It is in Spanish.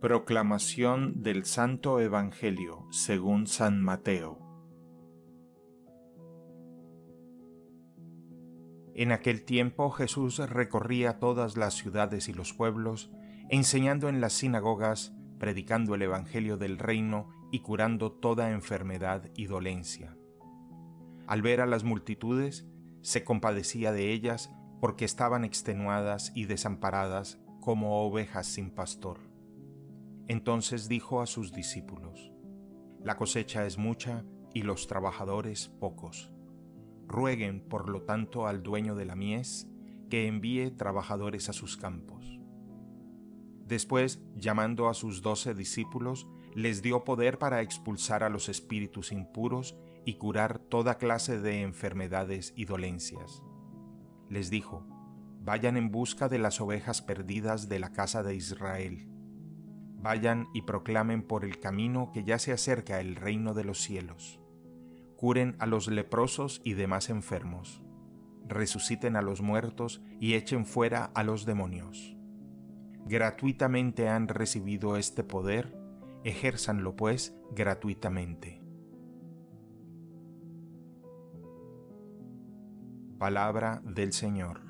Proclamación del Santo Evangelio según San Mateo. En aquel tiempo Jesús recorría todas las ciudades y los pueblos, enseñando en las sinagogas, predicando el Evangelio del reino y curando toda enfermedad y dolencia. Al ver a las multitudes, se compadecía de ellas porque estaban extenuadas y desamparadas como ovejas sin pastor entonces dijo a sus discípulos, La cosecha es mucha y los trabajadores pocos. Rueguen, por lo tanto, al dueño de la mies que envíe trabajadores a sus campos. Después, llamando a sus doce discípulos, les dio poder para expulsar a los espíritus impuros y curar toda clase de enfermedades y dolencias. Les dijo, Vayan en busca de las ovejas perdidas de la casa de Israel Vayan y proclamen por el camino que ya se acerca el reino de los cielos. Curen a los leprosos y demás enfermos. Resuciten a los muertos y echen fuera a los demonios. Gratuitamente han recibido este poder, ejérzanlo pues gratuitamente. Palabra del Señor.